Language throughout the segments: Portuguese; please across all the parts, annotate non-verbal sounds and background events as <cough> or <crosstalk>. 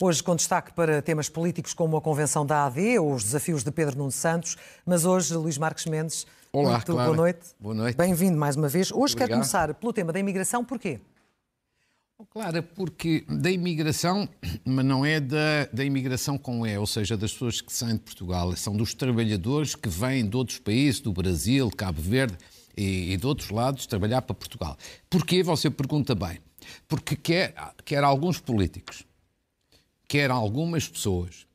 Hoje com destaque para temas políticos como a convenção da AD ou os desafios de Pedro Nuno Santos, mas hoje Luís Marques Mendes. Olá, muito Clara. boa noite. Boa noite. Bem-vindo mais uma vez. Hoje quero Obrigado. começar pelo tema da imigração, porquê? Oh, Clara, porque da imigração, <coughs> mas não é da, da imigração com E, ou seja, das pessoas que saem de Portugal, são dos trabalhadores que vêm de outros países, do Brasil, Cabo Verde e, e de outros lados, trabalhar para Portugal. Porquê? Você pergunta bem. Porque quer, quer alguns políticos, quer algumas pessoas,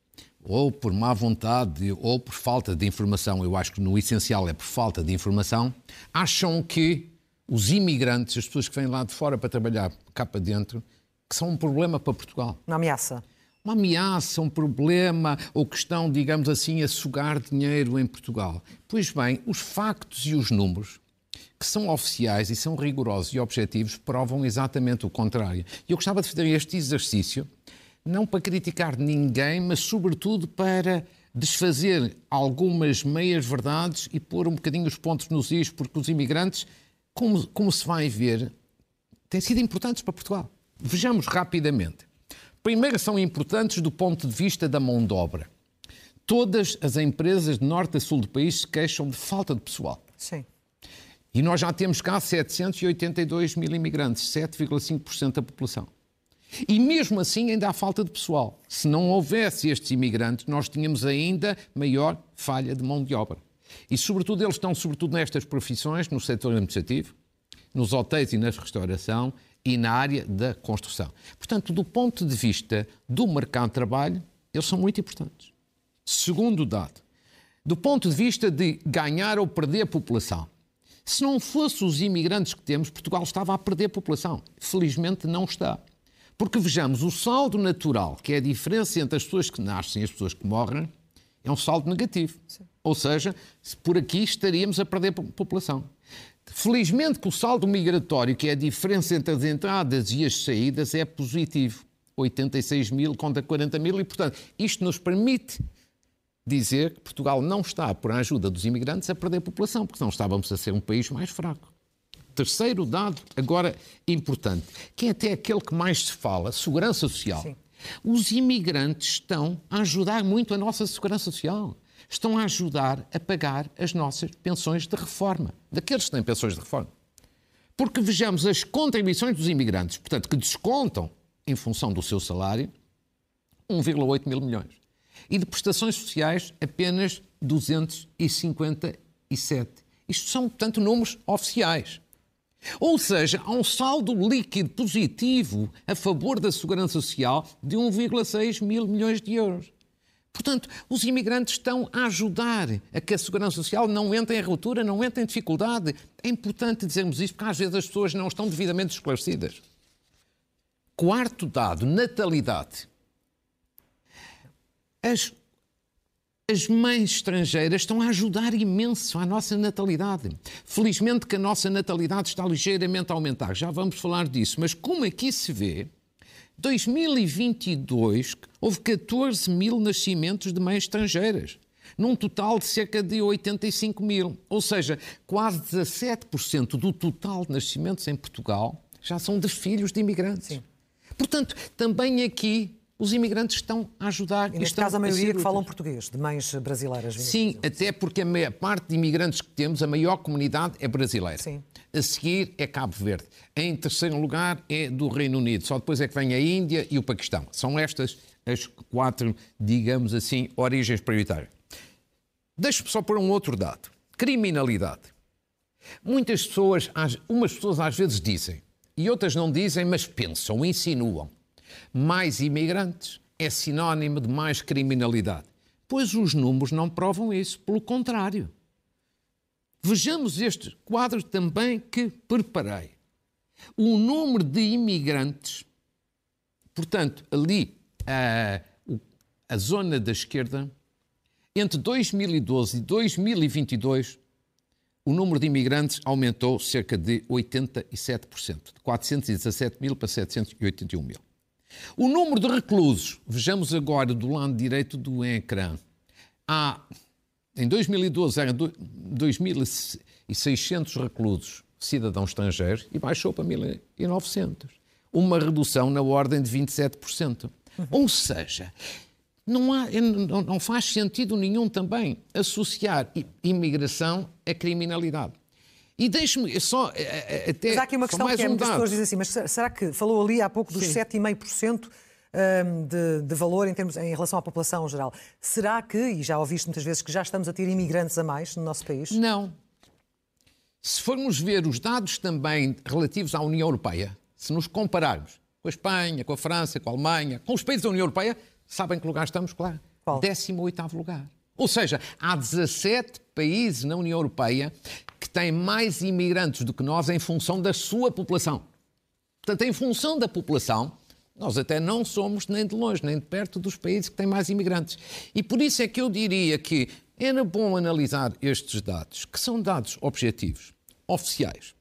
ou por má vontade ou por falta de informação, eu acho que no essencial é por falta de informação, acham que os imigrantes, as pessoas que vêm lá de fora para trabalhar cá para dentro, que são um problema para Portugal. Uma ameaça. Uma ameaça, um problema, ou que estão, digamos assim, a sugar dinheiro em Portugal. Pois bem, os factos e os números, que são oficiais e são rigorosos e objetivos, provam exatamente o contrário. E eu gostava de fazer este exercício, não para criticar ninguém, mas sobretudo para desfazer algumas meias-verdades e pôr um bocadinho os pontos nos is, porque os imigrantes, como, como se vai ver, têm sido importantes para Portugal. Vejamos rapidamente. Primeiro, são importantes do ponto de vista da mão de obra. Todas as empresas de norte a sul do país se queixam de falta de pessoal. Sim. E nós já temos cá 782 mil imigrantes, 7,5% da população. E mesmo assim ainda há falta de pessoal. Se não houvesse estes imigrantes, nós tínhamos ainda maior falha de mão de obra. E sobretudo eles estão sobretudo nestas profissões, no setor administrativo, nos hotéis e na restauração e na área da construção. Portanto, do ponto de vista do mercado de trabalho, eles são muito importantes. Segundo dado, do ponto de vista de ganhar ou perder população. Se não fossem os imigrantes que temos, Portugal estava a perder população. Felizmente não está. Porque vejamos, o saldo natural, que é a diferença entre as pessoas que nascem e as pessoas que morrem, é um saldo negativo. Ou seja, se por aqui estaríamos a perder po- população. Felizmente que o saldo migratório, que é a diferença entre as entradas e as saídas, é positivo. 86 mil contra 40 mil e, portanto, isto nos permite dizer que Portugal não está, por a ajuda dos imigrantes, a perder população, porque senão estávamos a ser um país mais fraco. Terceiro dado, agora importante, que é até aquele que mais se fala, segurança social. Sim. Os imigrantes estão a ajudar muito a nossa segurança social. Estão a ajudar a pagar as nossas pensões de reforma, daqueles que têm pensões de reforma. Porque vejamos as contribuições dos imigrantes, portanto, que descontam em função do seu salário, 1,8 mil milhões. E de prestações sociais, apenas 257. Isto são, portanto, números oficiais. Ou seja, há um saldo líquido positivo a favor da segurança social de 1,6 mil milhões de euros. Portanto, os imigrantes estão a ajudar a que a segurança social não entre em ruptura, não entre em dificuldade. É importante dizermos isto porque às vezes as pessoas não estão devidamente esclarecidas. Quarto dado, natalidade. As, as mães estrangeiras estão a ajudar imenso à nossa natalidade. Felizmente que a nossa natalidade está ligeiramente a aumentar, já vamos falar disso, mas como aqui se vê, 2022 houve 14 mil nascimentos de mães estrangeiras, num total de cerca de 85 mil. Ou seja, quase 17% do total de nascimentos em Portugal já são de filhos de imigrantes. Sim. Portanto, também aqui os imigrantes estão a ajudar. E neste estão caso a maioria que úteis. falam português, de mães brasileiras. Sim, até porque a maior parte de imigrantes que temos, a maior comunidade é brasileira. Sim. A seguir é Cabo Verde. Em terceiro lugar é do Reino Unido. Só depois é que vem a Índia e o Paquistão. São estas as quatro, digamos assim, origens prioritárias. Deixe-me só pôr um outro dado. Criminalidade. Muitas pessoas, umas pessoas às vezes dizem, e outras não dizem, mas pensam, insinuam. Mais imigrantes é sinónimo de mais criminalidade. Pois os números não provam isso, pelo contrário. Vejamos este quadro também que preparei. O número de imigrantes, portanto, ali a, o- a zona da esquerda Entre 2012 e 2022, o número de imigrantes aumentou cerca de 87%, de 417 mil para 781 mil. O número de reclusos, vejamos agora do lado direito do ecrã. Há, em 2012 eram 2.600 reclusos cidadãos estrangeiros e baixou para 1.900. Uma redução na ordem de 27%. Uhum. Ou seja, não, há, não faz sentido nenhum também associar imigração à criminalidade. E deixe-me só eh, eh, até. Mas há aqui uma questão que é, um muitas pessoas dizem assim, mas será que falou ali há pouco dos 7,5% hum, de, de valor em, termos, em relação à população geral? Será que, e já ouviste muitas vezes, que já estamos a ter imigrantes a mais no nosso país? Não. Se formos ver os dados também relativos à União Europeia, se nos compararmos com a Espanha, com a França, com a Alemanha, com os países da União Europeia, sabem que lugar estamos? Claro. Qual? 18 lugar. Ou seja, há 17 países na União Europeia que têm mais imigrantes do que nós em função da sua população. Portanto, em função da população, nós até não somos nem de longe, nem de perto dos países que têm mais imigrantes. E por isso é que eu diria que era bom analisar estes dados, que são dados objetivos, oficiais,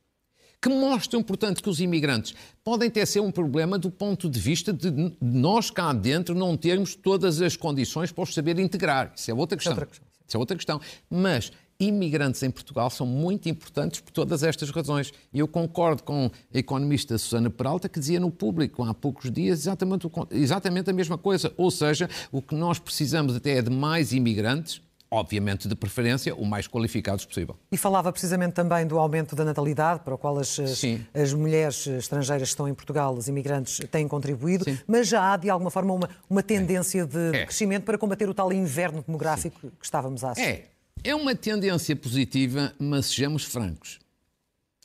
que mostram, portanto, que os imigrantes podem ter ser um problema do ponto de vista de nós cá dentro não termos todas as condições para os saber integrar. Isso é outra questão. É outra questão. Isso é outra questão. Mas imigrantes em Portugal são muito importantes por todas estas razões. E eu concordo com a economista Susana Peralta, que dizia no público há poucos dias exatamente, exatamente a mesma coisa. Ou seja, o que nós precisamos até é de mais imigrantes obviamente de preferência, o mais qualificados possível. E falava precisamente também do aumento da natalidade, para o qual as, as mulheres estrangeiras que estão em Portugal, os imigrantes, têm contribuído, Sim. mas já há, de alguma forma, uma, uma tendência de, é. crescimento para combater o tal inverno demográfico Sim. que estávamos a assistir. É. É uma tendência positiva, mas sejamos francos.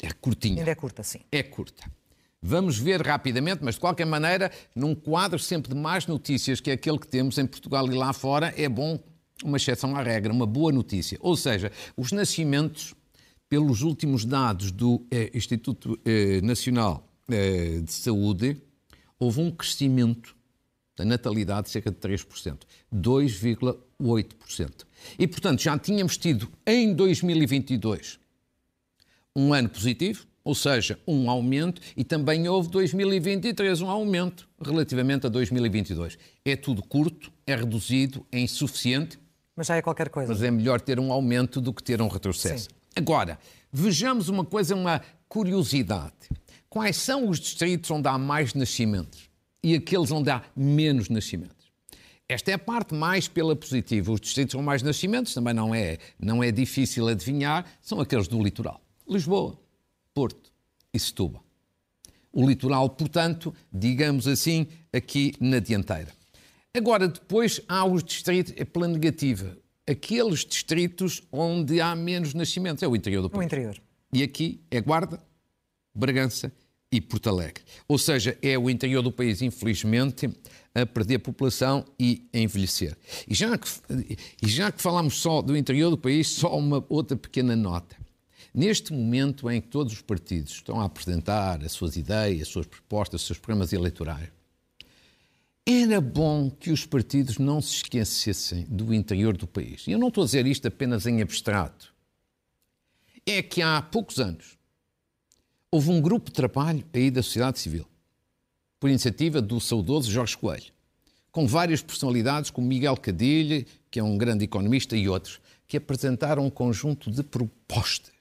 É curtinha. Ainda é curta, sim. É curta. Vamos ver rapidamente, mas de qualquer maneira, num quadro sempre de mais notícias que é aquele que temos em Portugal e lá fora, é bom uma exceção à regra, uma boa notícia. Ou seja, os nascimentos, pelos últimos dados do eh, Instituto eh, Nacional eh, de Saúde, houve um crescimento da natalidade de cerca de 3%, 2,8%. E, portanto, já tínhamos tido em 2022 um ano positivo, ou seja, um aumento, e também houve 2023 um aumento relativamente a 2022. É tudo curto, é reduzido, é insuficiente, mas já é qualquer coisa. Mas é melhor ter um aumento do que ter um retrocesso. Sim. Agora, vejamos uma coisa, uma curiosidade. Quais são os distritos onde há mais nascimentos e aqueles onde há menos nascimentos? Esta é a parte mais pela positiva. Os distritos com mais nascimentos também não é, não é difícil adivinhar, são aqueles do litoral. Lisboa, Porto e Setúbal. O litoral, portanto, digamos assim, aqui na dianteira. Agora, depois há os distritos, é pela negativa, aqueles distritos onde há menos nascimentos, é o interior do país. O interior. E aqui é Guarda, Bragança e Porto Alegre. Ou seja, é o interior do país, infelizmente, a perder população e a envelhecer. E já que, e já que falamos só do interior do país, só uma outra pequena nota. Neste momento em que todos os partidos estão a apresentar as suas ideias, as suas propostas, os seus programas eleitorais, era bom que os partidos não se esquecessem do interior do país. E eu não estou a dizer isto apenas em abstrato. É que há poucos anos houve um grupo de trabalho aí da sociedade civil, por iniciativa do saudoso Jorge Coelho, com várias personalidades, como Miguel Cadilha, que é um grande economista, e outros, que apresentaram um conjunto de propostas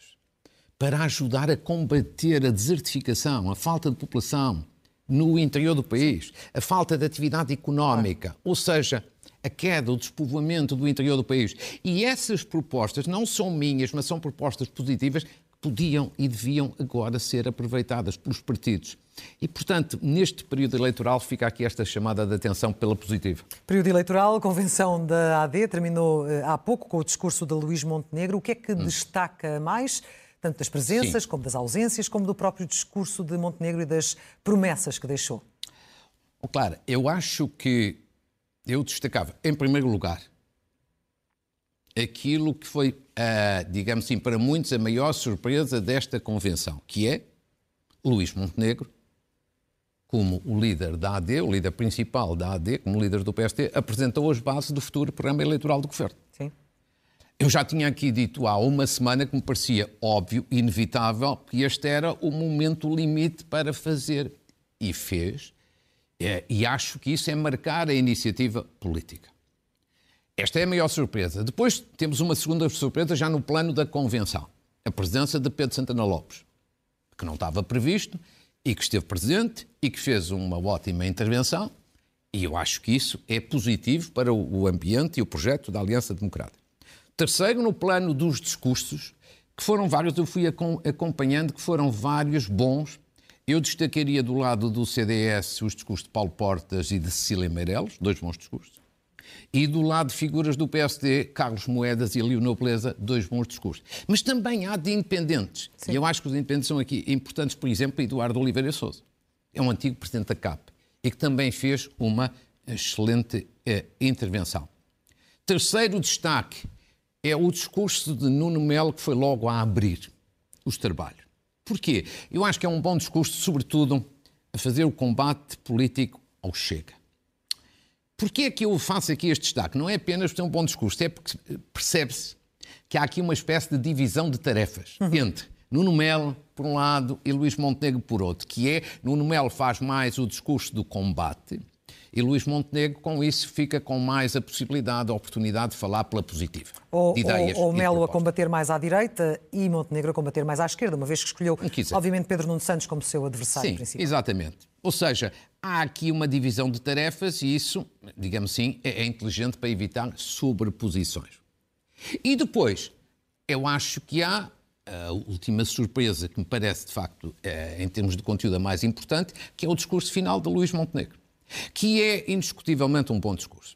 para ajudar a combater a desertificação, a falta de população, no interior do país, a falta de atividade económica, ou seja, a queda, o despovoamento do interior do país. E essas propostas não são minhas, mas são propostas positivas que podiam e deviam agora ser aproveitadas pelos partidos. E, portanto, neste período eleitoral fica aqui esta chamada de atenção pela positiva. Período eleitoral, a convenção da AD terminou eh, há pouco com o discurso de Luís Montenegro. O que é que hum. destaca mais? Tanto das presenças, Sim. como das ausências, como do próprio discurso de Montenegro e das promessas que deixou? Oh, claro, eu acho que eu destacava, em primeiro lugar, aquilo que foi, uh, digamos assim, para muitos a maior surpresa desta convenção, que é Luís Montenegro como o líder da AD, o líder principal da AD, como líder do PSD, apresentou as bases do futuro programa eleitoral do governo. Sim. Eu já tinha aqui dito há uma semana que me parecia óbvio, inevitável, que este era o momento limite para fazer. E fez. É, e acho que isso é marcar a iniciativa política. Esta é a maior surpresa. Depois temos uma segunda surpresa já no plano da convenção. A presença de Pedro Santana Lopes, que não estava previsto e que esteve presente e que fez uma ótima intervenção. E eu acho que isso é positivo para o ambiente e o projeto da Aliança Democrática. Terceiro, no plano dos discursos, que foram vários, eu fui acompanhando, que foram vários bons. Eu destacaria do lado do CDS os discursos de Paulo Portas e de Cecília Meireles, dois bons discursos. E do lado de figuras do PSD, Carlos Moedas e Leonor Beleza, dois bons discursos. Mas também há de independentes. Sim. E eu acho que os independentes são aqui importantes, por exemplo, Eduardo Oliveira Souza. É um antigo presidente da CAP e que também fez uma excelente eh, intervenção. Terceiro destaque é o discurso de Nuno Melo que foi logo a abrir os trabalhos. Porquê? Eu acho que é um bom discurso, sobretudo, a fazer o combate político ao Chega. Porquê é que eu faço aqui este destaque? Não é apenas por ter um bom discurso, é porque percebe-se que há aqui uma espécie de divisão de tarefas uhum. entre Nuno Melo, por um lado, e Luís Montenegro, por outro, que é, Nuno Melo faz mais o discurso do combate, e Luís Montenegro, com isso, fica com mais a possibilidade, a oportunidade de falar pela positiva. Ou, ou, ou Melo a combater mais à direita e Montenegro a combater mais à esquerda, uma vez que escolheu, obviamente, Pedro Nuno Santos como seu adversário Sim, principal. exatamente. Ou seja, há aqui uma divisão de tarefas e isso, digamos assim, é, é inteligente para evitar sobreposições. E depois, eu acho que há a última surpresa que me parece, de facto, é, em termos de conteúdo a mais importante, que é o discurso final de Luís Montenegro que é indiscutivelmente um bom discurso.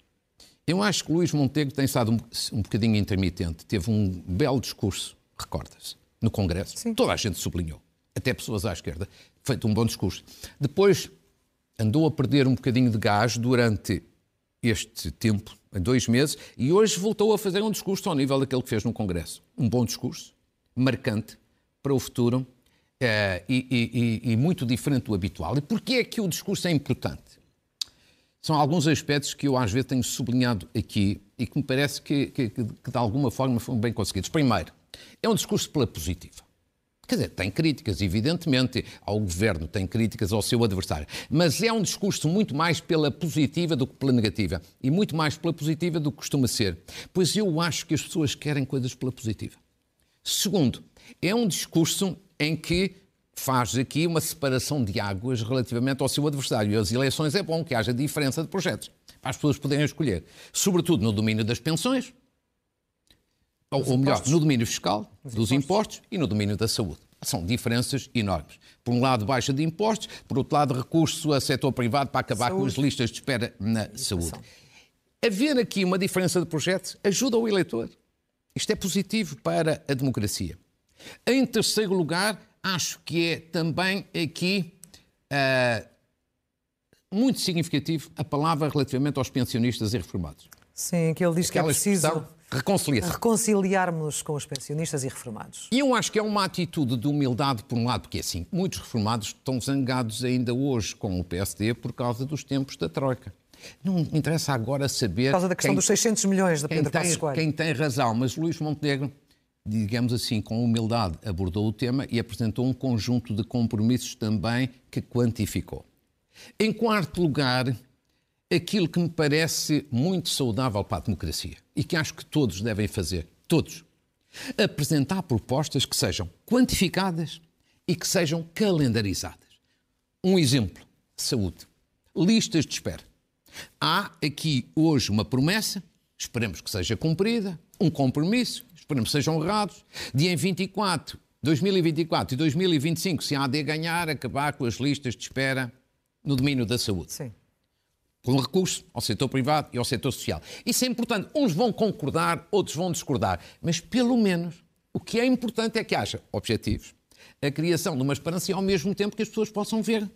Eu acho que Luís Montenegro tem estado um, um bocadinho intermitente. Teve um belo discurso, recorda-se, no Congresso. Sim. Toda a gente sublinhou, até pessoas à esquerda, feito um bom discurso. Depois andou a perder um bocadinho de gás durante este tempo, em dois meses, e hoje voltou a fazer um discurso ao nível daquele que fez no Congresso. Um bom discurso, marcante para o futuro é, e, e, e muito diferente do habitual. E porquê é que o discurso é importante? São alguns aspectos que eu às vezes tenho sublinhado aqui e que me parece que, que, que, de alguma forma foram bem conseguidos. Primeiro, é um discurso pela positiva. Quer dizer, tem críticas, evidentemente, ao governo, tem críticas ao seu adversário, mas é um discurso muito mais pela positiva do que pela negativa. E muito mais pela positiva do que costuma ser. Pois eu acho que as pessoas querem coisas pela positiva. Segundo, é um discurso em que faz aqui uma separação de águas relativamente ao seu adversário. E as eleições é bom que haja diferença de projetos, para as pessoas poderem escolher. Sobretudo no domínio das pensões, ou, ou melhor, no domínio fiscal, Os dos impostos. impostos e no domínio da saúde. São diferenças enormes. Por um lado, baixa de impostos, por outro lado, recurso a setor privado para acabar saúde. com as listas de espera na saúde. Haver aqui uma diferença de projetos ajuda o eleitor. Isto é positivo para a democracia. Em terceiro lugar, acho que é também aqui uh, muito significativo a palavra relativamente aos pensionistas e reformados. Sim, que ele diz Aquela que é preciso reconciliarmos com os pensionistas e reformados. E eu acho que é uma atitude de humildade, por um lado, porque assim, muitos reformados estão zangados ainda hoje com o PSD por causa dos tempos da Troika. Não interessa agora saber. Por causa da questão quem, dos 600 milhões da Pedro Coelho. Quem tem razão, mas Luís Montenegro digamos assim, com humildade, abordou o tema e apresentou um conjunto de compromissos também que quantificou. Em quarto lugar, aquilo que me parece muito saudável para a democracia e que acho que todos devem fazer, todos, apresentar propostas que sejam quantificadas e que sejam calendarizadas. Um exemplo: saúde. Listas de espera. Há aqui hoje uma promessa, esperemos que seja cumprida, um compromisso, esperamos que sejam honrados, de em 24, 2024 e 2025, se há de ganhar, acabar com as listas de espera no domínio da saúde. Sim. Com recurso ao setor privado e ao setor social. Isso é importante. Uns vão concordar, outros vão discordar. Mas, pelo menos, o que é importante é que haja objetivos, a criação de uma esperança e, ao mesmo tempo, que as pessoas possam ver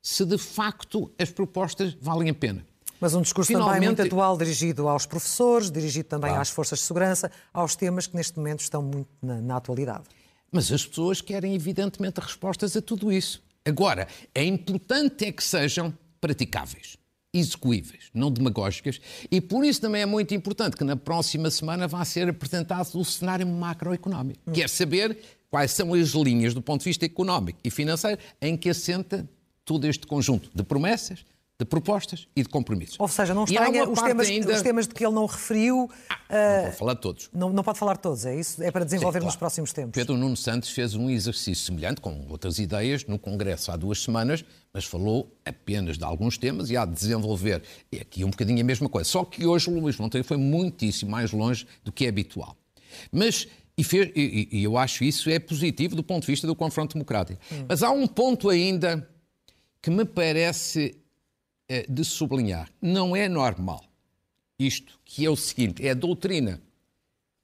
se de facto as propostas valem a pena. Mas um discurso Finalmente... também muito atual, dirigido aos professores, dirigido também claro. às forças de segurança, aos temas que neste momento estão muito na, na atualidade. Mas as pessoas querem, evidentemente, respostas a tudo isso. Agora, é importante é que sejam praticáveis execuíveis, não demagógicas, e por isso também é muito importante que na próxima semana vá ser apresentado o cenário macroeconómico. Hum. Quer saber quais são as linhas do ponto de vista económico e financeiro em que assenta todo este conjunto de promessas, de propostas e de compromissos. Ou seja, não estranha os temas, ainda... os temas de que ele não referiu. Ah, não pode falar de todos. Não, não, pode falar de todos, é isso? É para desenvolver Sim, claro. nos próximos tempos. Pedro Nuno Santos fez um exercício semelhante, com outras ideias, no Congresso há duas semanas, mas falou apenas de alguns temas e há de desenvolver. E aqui um bocadinho a mesma coisa. Só que hoje o Luís Monteiro foi muitíssimo mais longe do que é habitual. Mas e, fez, e, e, eu acho isso é positivo do ponto de vista do confronto democrático. Hum. Mas há um ponto ainda que me parece de sublinhar. Não é normal isto, que é o seguinte: é a doutrina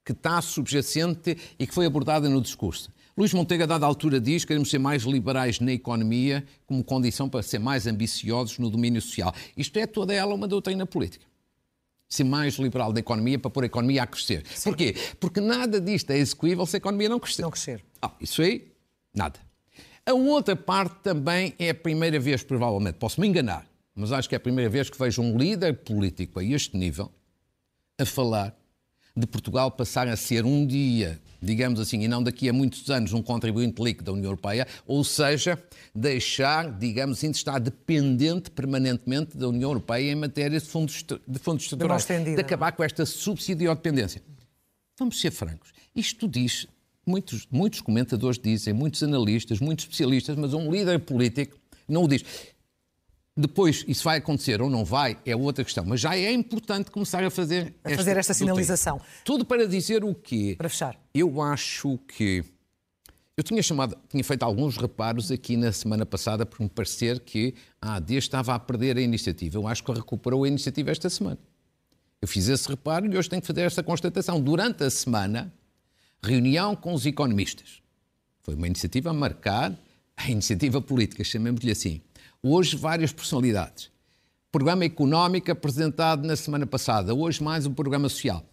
que está subjacente e que foi abordada no discurso. Luís Monteiro, a dada altura, diz que queremos ser mais liberais na economia como condição para ser mais ambiciosos no domínio social. Isto é toda ela uma doutrina política. Ser mais liberal na economia para pôr a economia a crescer. Sim. Porquê? Porque nada disto é execuível se a economia não crescer. Não crescer. Ah, isso aí, nada. A outra parte também é a primeira vez, provavelmente, posso me enganar, mas acho que é a primeira vez que vejo um líder político a este nível a falar de Portugal passar a ser um dia, digamos assim, e não daqui a muitos anos, um contribuinte líquido da União Europeia, ou seja, deixar, digamos assim, de estar dependente permanentemente da União Europeia em matéria de fundos, de fundos estruturais, de acabar com esta subsidiodependência. Vamos ser francos. Isto diz, muitos, muitos comentadores dizem, muitos analistas, muitos especialistas, mas um líder político não o diz. Depois, isso vai acontecer ou não vai, é outra questão. Mas já é importante começar a fazer, a esta, fazer esta sinalização. Tudo para dizer o quê? Para fechar. Eu acho que. Eu tinha chamado, tinha feito alguns reparos aqui na semana passada por me parecer que a AD estava a perder a iniciativa. Eu acho que recuperou a iniciativa esta semana. Eu fiz esse reparo e hoje tenho que fazer esta constatação. Durante a semana, reunião com os economistas. Foi uma iniciativa a marcar a iniciativa política, chamemos-lhe assim Hoje, várias personalidades. Programa económico apresentado na semana passada, hoje mais um programa social.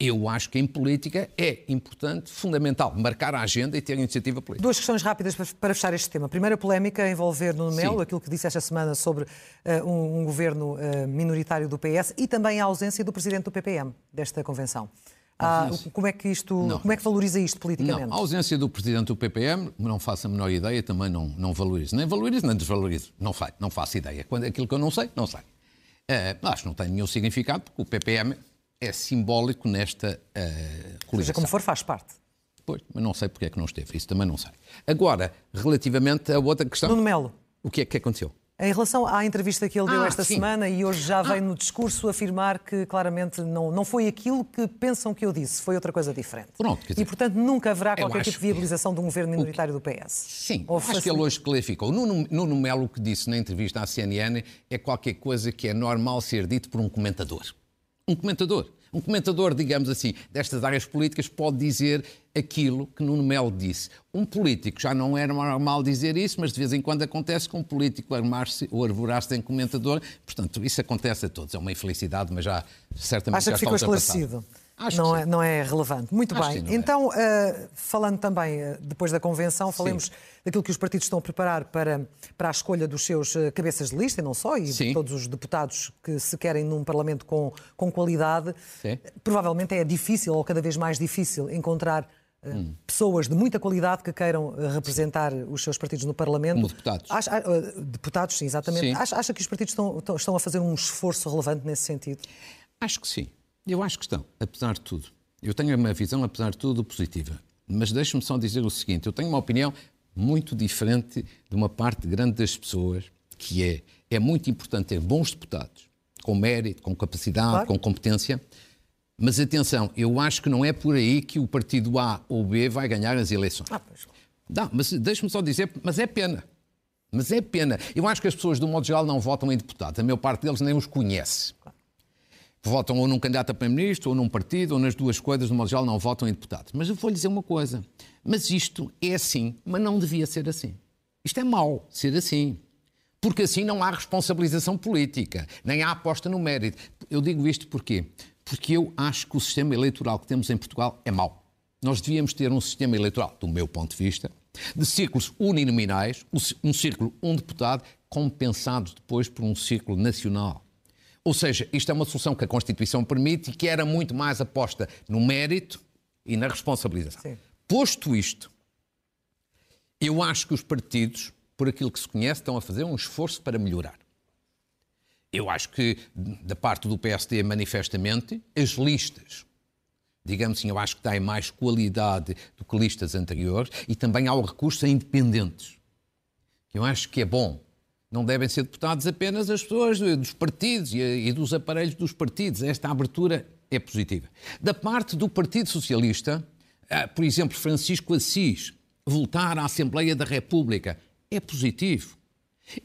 Eu acho que em política é importante, fundamental, marcar a agenda e ter iniciativa política. Duas questões rápidas para fechar este tema. Primeira polémica envolver no Melo, aquilo que disse esta semana sobre uh, um, um, governo uh, minoritário do PS e também a ausência do presidente do PPM desta convenção. Ah, como é que isto, não. como é que valoriza isto politicamente? Não, a ausência do presidente do PPM, não faço a menor ideia, também não, não valorizo. Nem valorizo, nem desvalorizo. Não, faço, não faço ideia. Quando aquilo que eu não sei, não sei. Uh, acho que não tem nenhum significado, porque o PPM é simbólico nesta uh, coligação. Seja como for, faz parte. Pois, mas não sei porque é que não esteve. Isso também não sei. Agora, relativamente a outra questão... Nuno Melo. O que é que aconteceu? Em relação à entrevista que ele deu ah, esta sim. semana e hoje já vem ah. no discurso afirmar que claramente não, não foi aquilo que pensam que eu disse, foi outra coisa diferente. Pronto, dizer, e, portanto, nunca haverá qualquer tipo de viabilização que... de um governo minoritário do PS. Sim, Ou acho que ele hoje clarificou. Nuno, Nuno Melo que disse na entrevista à CNN é qualquer coisa que é normal ser dito por um comentador. Um comentador. Um comentador, digamos assim, destas áreas políticas pode dizer aquilo que Nuno Melo disse. Um político já não era normal dizer isso, mas de vez em quando acontece com um político armar-se ou arvorar-se em comentador. Portanto, isso acontece a todos. É uma infelicidade, mas já certamente Acha já que ficou esclarecido? Acho não, é, não é relevante. Muito Acho bem. Sim, então, é. uh, falando também, uh, depois da convenção, falemos sim. daquilo que os partidos estão a preparar para, para a escolha dos seus uh, cabeças de lista, e não só, e sim. de todos os deputados que se querem num Parlamento com, com qualidade. Provavelmente é difícil, ou cada vez mais difícil, encontrar Hum. pessoas de muita qualidade que queiram representar sim. os seus partidos no Parlamento. Como deputados. Acha, deputados, sim, exatamente. Sim. Acha, acha, que os partidos estão, estão a fazer um esforço relevante nesse sentido? Acho que sim. Eu acho que estão, apesar de tudo. Eu tenho uma visão, apesar de tudo, positiva. Mas deixe-me só dizer o seguinte: eu tenho uma opinião muito diferente de uma parte grande das pessoas, que é é muito importante ter bons deputados, com mérito, com capacidade, claro. com competência. Mas atenção, eu acho que não é por aí que o partido A ou B vai ganhar as eleições. Ah, pois. Não, mas deixe-me só dizer, mas é pena. Mas é pena. Eu acho que as pessoas, do modo geral, não votam em deputados. A maior parte deles nem os conhece. Claro votam ou num candidato a primeiro-ministro, ou num partido, ou nas duas coisas, no modo geral, não votam em deputados. Mas eu vou lhe dizer uma coisa: mas isto é assim, mas não devia ser assim. Isto é mau ser assim. Porque assim não há responsabilização política, nem há aposta no mérito. Eu digo isto porquê? Porque eu acho que o sistema eleitoral que temos em Portugal é mau. Nós devíamos ter um sistema eleitoral, do meu ponto de vista, De círculos uninominais, um círculo, um deputado, compensado depois por um círculo nacional. Ou seja, isto é uma solução que a Constituição permite e que era muito mais aposta no mérito e na responsabilização. Sim. Posto isto, eu acho que os partidos, por aquilo que se conhece, estão a fazer um esforço para melhorar. Eu acho que, da parte do PSD, manifestamente, as listas, digamos assim, eu acho que têm mais qualidade do que listas anteriores e também há o recurso a independentes, eu acho que é bom. Não devem ser deputados apenas as pessoas dos partidos e dos aparelhos dos partidos. Esta abertura é positiva. Da parte do Partido Socialista, ah, por exemplo, Francisco Assis voltar à Assembleia da República é positivo.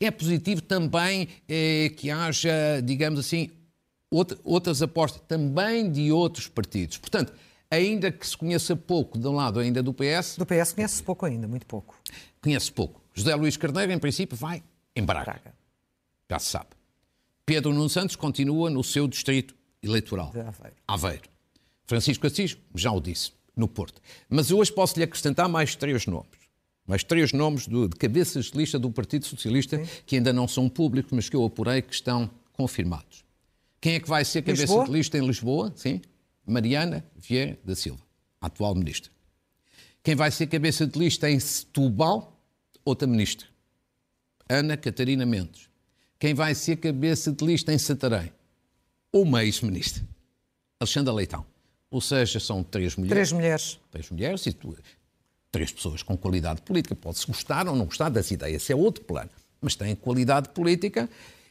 É positivo também eh, que haja, digamos assim, outras apostas também de outros partidos. Portanto, ainda que se conheça pouco de um lado ainda do PS... Do PS conhece-se pouco ainda, muito pouco. Conhece pouco. José Luís Carneiro, em princípio, vai em Braga. Braga. Já se sabe. Pedro Nuno Santos continua no seu distrito eleitoral. De Aveiro. Aveiro. Francisco Assis, já o disse, no Porto. Mas hoje posso-lhe acrescentar mais três nomes. Mais três nomes do, de cabeças de lista do Partido Socialista Sim. que ainda não são públicos, mas que eu apurei que estão confirmados. Quem é que vai ser cabeça Lisboa? de lista em Lisboa? Sim. Mariana Vieira da Silva, atual ministra. Quem vai ser cabeça de lista em Setúbal? Outra ministra. Ana Catarina Mendes. Quem vai ser cabeça de lista em Santarém? Uma ex-ministra. Alexandra Leitão. Ou seja, são três mulheres. Três mulheres. Três mulheres e tu, três pessoas com qualidade política. Pode-se gostar ou não gostar das ideias, esse é outro plano. Mas têm qualidade política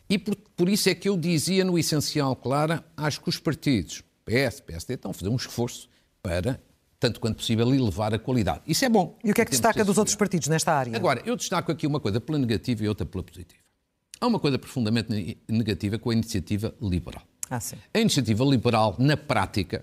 e por, por isso é que eu dizia no essencial, Clara, acho que os partidos, PS, PSD, estão a fazer um esforço para, tanto quanto possível, elevar a qualidade. Isso é bom. E o que é que destaca dos outros partidos nesta área? Agora, eu destaco aqui uma coisa pela negativa e outra pela positiva. Há uma coisa profundamente negativa com a iniciativa liberal. Ah, sim. A iniciativa liberal, na prática,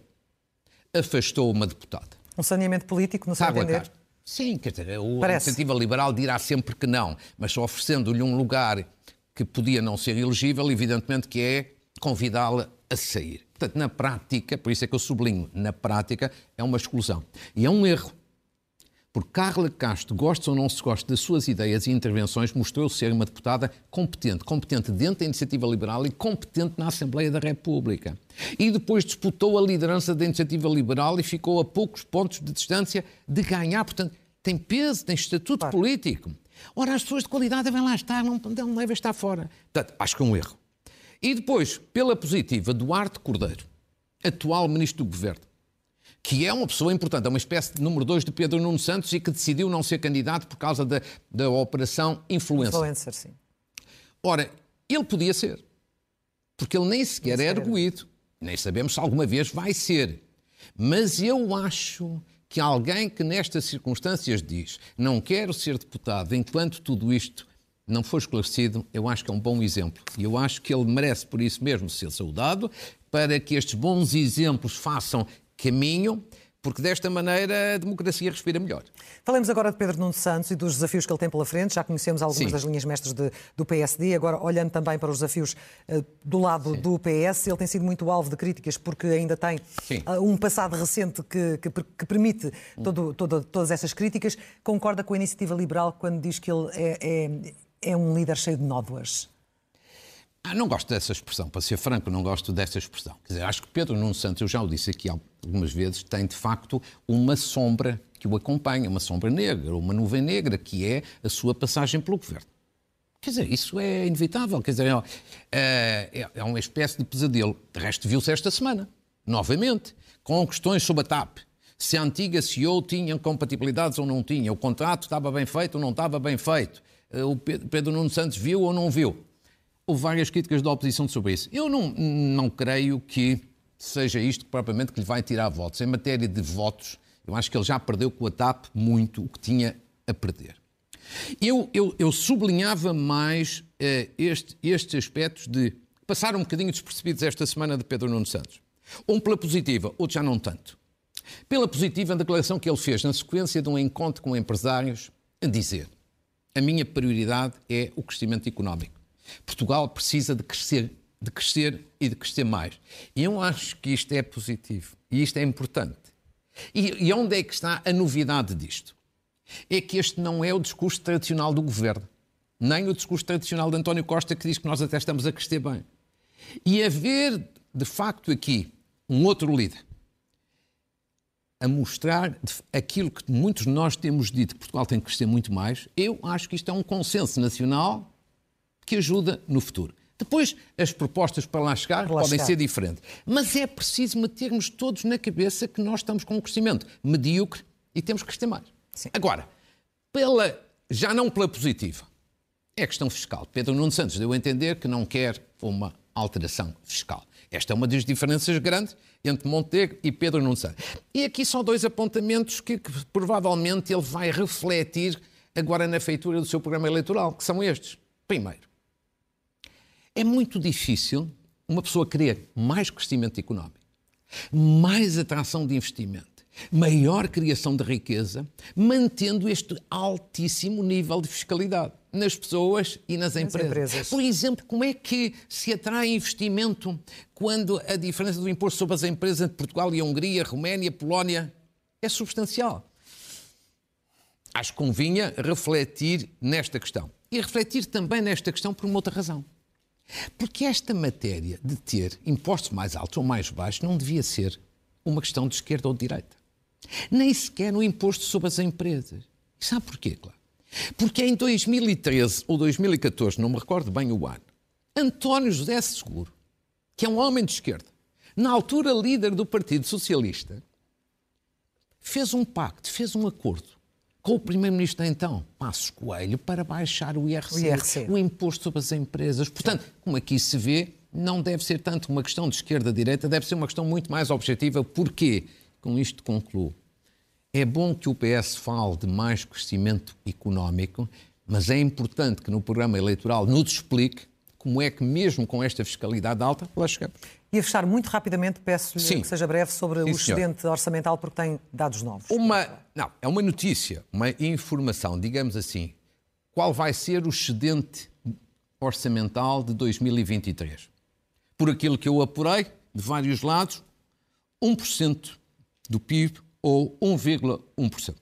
afastou uma deputada. Um saneamento político, no seu entender? Sim, quer dizer, a iniciativa liberal dirá sempre que não, mas oferecendo-lhe um lugar que podia não ser elegível, evidentemente que é convidá-la a sair. Portanto, na prática, por isso é que eu sublinho, na prática é uma exclusão. E é um erro. Porque Carla Castro, goste ou não se goste das suas ideias e intervenções, mostrou ser uma deputada competente, competente dentro da iniciativa liberal e competente na Assembleia da República. E depois disputou a liderança da iniciativa liberal e ficou a poucos pontos de distância de ganhar. Portanto, tem peso, tem estatuto claro. político. Ora, as pessoas de qualidade devem lá estar, não, não devem estar fora. Portanto, acho que é um erro. E depois, pela positiva, Duarte Cordeiro, atual Ministro do Governo que é uma pessoa importante, é uma espécie de número 2 de Pedro Nuno Santos e que decidiu não ser candidato por causa da, da operação Influencer. Influencer, sim. Ora, ele podia ser, porque ele nem sequer é arguído, nem sabemos se alguma vez vai ser. Mas eu acho que alguém que nestas circunstâncias diz não quero ser deputado enquanto tudo isto não for esclarecido, eu acho que é um bom exemplo. E eu acho que ele merece, por isso mesmo, ser saudado, para que estes bons exemplos façam caminho, porque desta maneira a democracia respira melhor. Falemos agora de Pedro Nuno Santos e dos desafios que ele tem pela frente. Já conhecemos algumas Sim. das linhas mestras de, do PSD. Agora, olhando também para os desafios uh, do lado Sim. do PS, ele tem sido muito alvo de críticas porque ainda tem uh, um passado recente que, que, que permite todo, todo, todas essas críticas. Concorda com a iniciativa liberal quando diz que ele é, é, é um líder cheio de nódoas? Ah, não gosto dessa expressão, para ser franco, não gosto dessa expressão. Quer dizer, acho que Pedro Nuno Santos, eu já o disse aqui algumas vezes, tem de facto uma sombra que o acompanha, uma sombra negra, uma nuvem negra, que é a sua passagem pelo governo. Quer dizer, isso é inevitável, quer dizer, é, é, é uma espécie de pesadelo. De resto, viu-se esta semana, novamente, com questões sobre a TAP. Se a antiga CEO tinha compatibilidades ou não tinha, o contrato estava bem feito ou não estava bem feito, o Pedro Nuno Santos viu ou não viu houve várias críticas da oposição sobre isso. Eu não, não creio que seja isto propriamente que lhe vai tirar votos. Em matéria de votos, eu acho que ele já perdeu com a TAP muito o que tinha a perder. Eu, eu, eu sublinhava mais uh, este, estes aspectos de passar um bocadinho despercebidos esta semana de Pedro Nuno Santos. Um pela positiva, outro já não tanto. Pela positiva, a declaração que ele fez na sequência de um encontro com empresários, a dizer: a minha prioridade é o crescimento económico. Portugal precisa de crescer, de crescer e de crescer mais. E eu acho que isto é positivo e isto é importante. E, e onde é que está a novidade disto? é que este não é o discurso tradicional do governo, nem o discurso tradicional de António Costa, que diz que nós até estamos a crescer bem. E haver, de facto, aqui um outro líder a mostrar aquilo que muitos de nós temos dito que Portugal tem que crescer muito mais, eu acho que isto é um consenso nacional que ajuda no futuro. Depois, as propostas para lá chegar para lá podem chegar. ser diferentes. Mas é preciso metermos todos na cabeça que nós estamos com um crescimento medíocre e temos que crescer mais. Sim. Agora, pela, já não pela positiva, é a questão fiscal. Pedro Nuno Santos deu a entender que não quer uma alteração fiscal. Esta é uma das diferenças grandes entre Montenegro e Pedro Nuno Santos. E aqui são dois apontamentos que, que provavelmente ele vai refletir agora na feitura do seu programa eleitoral, que são estes. Primeiro, é muito difícil uma pessoa querer mais crescimento económico, mais atração de investimento, maior criação de riqueza, mantendo este altíssimo nível de fiscalidade nas pessoas e nas, nas empresas. empresas. Por exemplo, como é que se atrai investimento quando a diferença do imposto sobre as empresas entre Portugal e Hungria, Roménia, Polónia é substancial? Acho que convinha refletir nesta questão. E refletir também nesta questão por uma outra razão. Porque esta matéria de ter impostos mais altos ou mais baixos não devia ser uma questão de esquerda ou de direita. Nem sequer no imposto sobre as empresas. E sabe porquê, claro? Porque em 2013 ou 2014, não me recordo bem o ano, António José Seguro, que é um homem de esquerda, na altura líder do Partido Socialista, fez um pacto, fez um acordo com o primeiro-ministro então, Passos Coelho, para baixar o IRC, o, IRC. o imposto sobre as empresas. Portanto, como aqui se vê, não deve ser tanto uma questão de esquerda-direita, deve ser uma questão muito mais objetiva. Porquê? Com isto concluo. É bom que o PS fale de mais crescimento económico, mas é importante que no programa eleitoral nos explique como é que, mesmo com esta fiscalidade alta, lá chegamos. E a fechar muito rapidamente, peço-lhe que seja breve sobre Sim, o excedente senhor. orçamental, porque tem dados novos. Uma, não, é uma notícia, uma informação, digamos assim. Qual vai ser o excedente orçamental de 2023? Por aquilo que eu apurei, de vários lados, 1% do PIB ou 1,1%.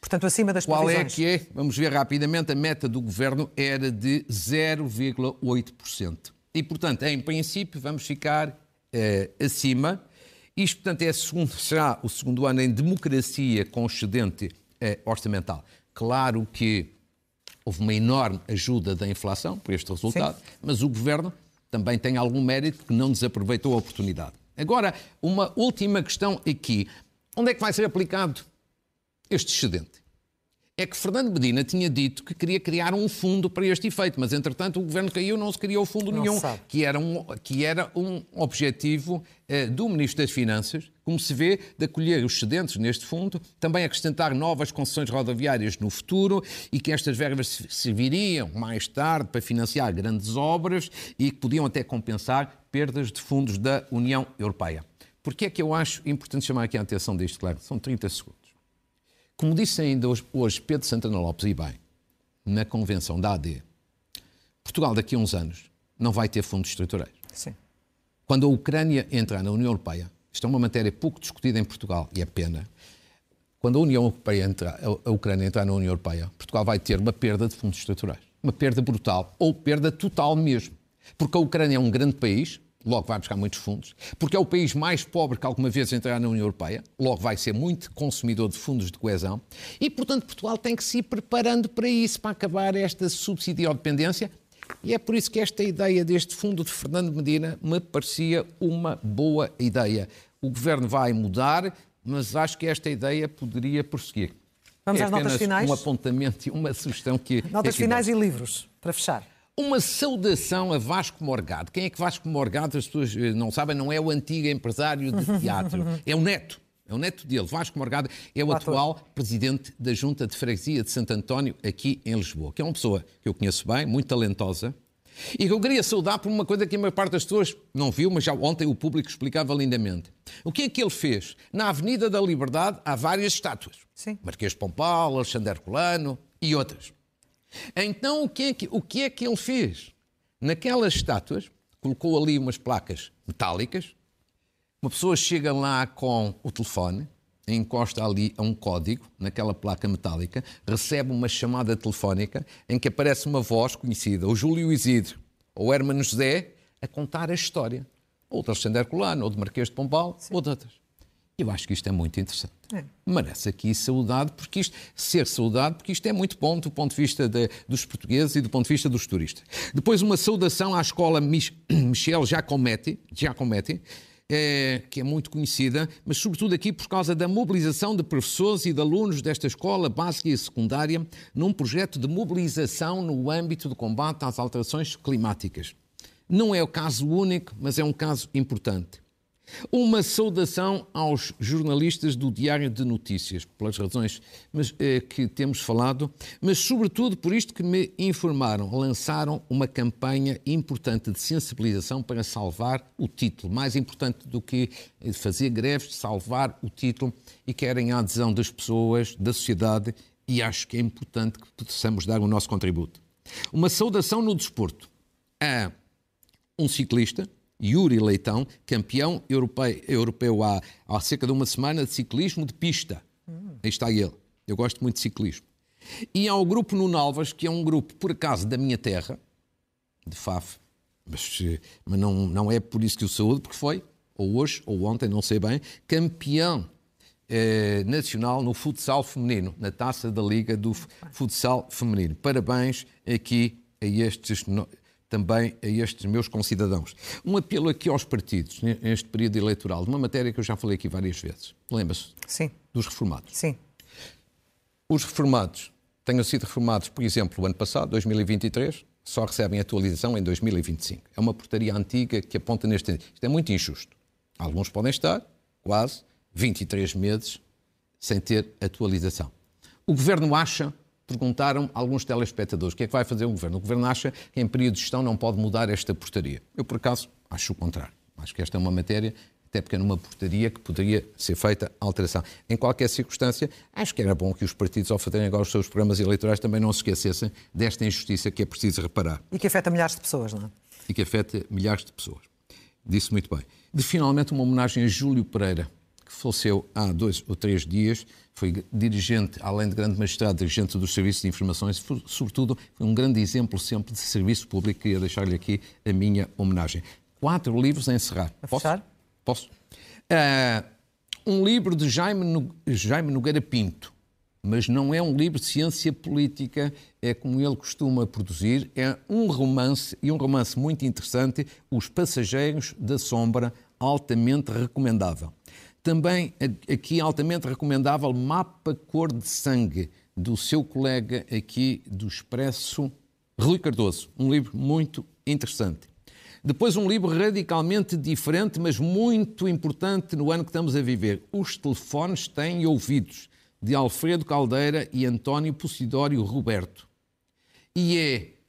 Portanto, acima das Qual é que é? Vamos ver rapidamente. A meta do governo era de 0,8%. E, portanto, em princípio, vamos ficar eh, acima. Isto, portanto, é segundo, será o segundo ano em democracia com excedente eh, orçamental. Claro que houve uma enorme ajuda da inflação por este resultado, Sim. mas o governo também tem algum mérito que não desaproveitou a oportunidade. Agora, uma última questão aqui. Onde é que vai ser aplicado este excedente? É que Fernando Medina tinha dito que queria criar um fundo para este efeito, mas entretanto o governo caiu não se criou fundo não nenhum, que era um, que era um objetivo eh, do Ministro das Finanças, como se vê, de acolher os excedentes neste fundo, também acrescentar novas concessões rodoviárias no futuro e que estas verbas serviriam mais tarde para financiar grandes obras e que podiam até compensar perdas de fundos da União Europeia. Porquê é que eu acho importante chamar aqui a atenção disto, claro? São 30 segundos. Como disse ainda hoje Pedro Santana Lopes, e bem, na convenção da AD, Portugal daqui a uns anos não vai ter fundos estruturais. Sim. Quando a Ucrânia entrar na União Europeia, isto é uma matéria pouco discutida em Portugal, e é pena, quando a União Europeia entrar, a Ucrânia entrar na União Europeia, Portugal vai ter uma perda de fundos estruturais. Uma perda brutal, ou perda total mesmo. Porque a Ucrânia é um grande país, logo vai buscar muitos fundos, porque é o país mais pobre que alguma vez entrará na União Europeia, logo vai ser muito consumidor de fundos de coesão, e, portanto, Portugal tem que se ir preparando para isso, para acabar esta subsidiodependência, e é por isso que esta ideia deste fundo de Fernando Medina me parecia uma boa ideia. O governo vai mudar, mas acho que esta ideia poderia prosseguir. Vamos é às notas finais? Um apontamento e uma sugestão que. Notas que finais e livros, para fechar. Uma saudação a Vasco Morgado. Quem é que Vasco Morgado, as pessoas eh, não sabem, não é o antigo empresário de <laughs> teatro, é o neto. É o neto dele. Vasco Morgado é o, atual presidente da Junta de Freguesia de Santo António, aqui em Lisboa, que é uma pessoa que eu conheço bem, muito talentosa, e que eu queria saudar por uma coisa que a maior parte das pessoas não viu, mas já ontem o público explicava lindamente. O que é que ele fez? Na Avenida da Liberdade há várias estátuas. Sim. Marquês de Pompal, Alexandre Herculano e outras. Então, o que, é que, o que é que ele fez? Naquelas estátuas, colocou ali umas placas metálicas, uma pessoa chega lá com o telefone, encosta ali a um código, naquela placa metálica, recebe uma chamada telefónica em que aparece uma voz conhecida, o Júlio Isidro ou Hermano José, a contar a história. Ou de Alexandre Colano, ou de Marquês de Pombal, Sim. ou de outras. Eu acho que isto é muito interessante. É. Merece aqui saudade, porque isto, ser saudade, porque isto é muito bom do ponto de vista de, dos portugueses e do ponto de vista dos turistas. Depois, uma saudação à escola Mich <clears throat> Michel Giacometti, Giacometti é, que é muito conhecida, mas sobretudo aqui por causa da mobilização de professores e de alunos desta escola básica e secundária num projeto de mobilização no âmbito do combate às alterações climáticas. Não é o caso único, mas é um caso importante. Uma saudação aos jornalistas do Diário de Notícias, pelas razões mas, eh, que temos falado, mas sobretudo por isto que me informaram. Lançaram uma campanha importante de sensibilização para salvar o título. Mais importante do que fazer greves, salvar o título e querem a adesão das pessoas, da sociedade e acho que é importante que possamos dar o nosso contributo. Uma saudação no desporto a um ciclista, Yuri Leitão, campeão europeu, europeu há, há cerca de uma semana de ciclismo de pista. Hum. Aí está ele. Eu gosto muito de ciclismo. E há o grupo Nuno Alves, que é um grupo, por acaso, da minha terra, de Faf, mas, mas não, não é por isso que o saúde, porque foi, ou hoje, ou ontem, não sei bem, campeão eh, nacional no futsal feminino, na taça da Liga do Futsal Feminino. Parabéns aqui a estes também a estes meus concidadãos. Um apelo aqui aos partidos, neste período eleitoral, de uma matéria que eu já falei aqui várias vezes. Lembra-se? Sim. Dos reformados. Sim. Os reformados tenham sido reformados, por exemplo, o ano passado, 2023, só recebem atualização em 2025. É uma portaria antiga que aponta neste. Isto é muito injusto. Alguns podem estar quase 23 meses sem ter atualização. O governo acha perguntaram alguns telespectadores o que é que vai fazer o governo. O governo acha que em período de gestão não pode mudar esta portaria. Eu, por acaso, acho o contrário. Acho que esta é uma matéria, até porque é numa portaria que poderia ser feita alteração. Em qualquer circunstância, acho que era bom que os partidos, ao fazerem agora os seus programas eleitorais, também não se esquecessem desta injustiça que é preciso reparar. E que afeta milhares de pessoas, não é? E que afeta milhares de pessoas. Disse muito bem. De finalmente uma homenagem a Júlio Pereira, que faleceu há dois ou três dias, foi dirigente, além de grande magistrado, dirigente dos serviços de informações, sobretudo foi um grande exemplo sempre de serviço público. Queria deixar-lhe aqui a minha homenagem. Quatro livros a encerrar. A Posso? Fechar? Posso. Uh, um livro de Jaime, no... Jaime Nogueira Pinto, mas não é um livro de ciência política, é como ele costuma produzir, é um romance, e um romance muito interessante, Os Passageiros da Sombra, altamente recomendável. Também aqui altamente recomendável Mapa Cor de Sangue, do seu colega aqui do Expresso, Rui Cardoso. Um livro muito interessante. Depois um livro radicalmente diferente, mas muito importante no ano que estamos a viver. Os telefones têm ouvidos, de Alfredo Caldeira e António Posidório Roberto. E é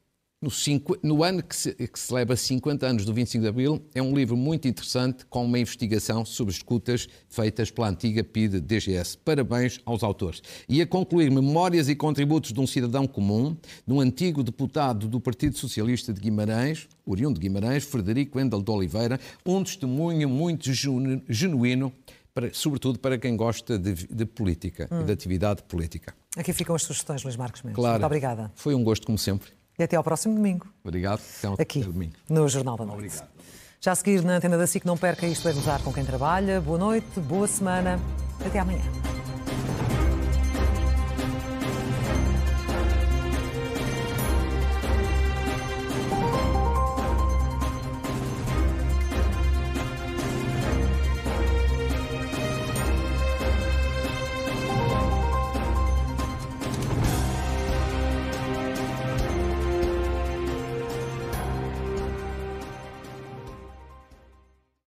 no, cinco, no ano que, se, que celebra 50 anos do 25 de Abril, é um livro muito interessante com uma investigação sobre escutas feitas pela antiga PIDE-DGS. Parabéns aos autores. E a concluir, Memórias e Contributos de um Cidadão Comum, de um antigo deputado do Partido Socialista de Guimarães, oriundo de Guimarães, Frederico Wendel de Oliveira, um testemunho muito genuíno, para, sobretudo para quem gosta de, de política hum. de atividade política. Aqui ficam as sugestões, Luís Marcos Mendes. Claro. Muito obrigada. Foi um gosto, como sempre. E até ao próximo domingo. Obrigado. Até Aqui, domingo. no Jornal da Noite. Obrigado. Já a seguir na antena da SIC, não perca isto é gozar com quem trabalha. Boa noite, boa semana. Até amanhã.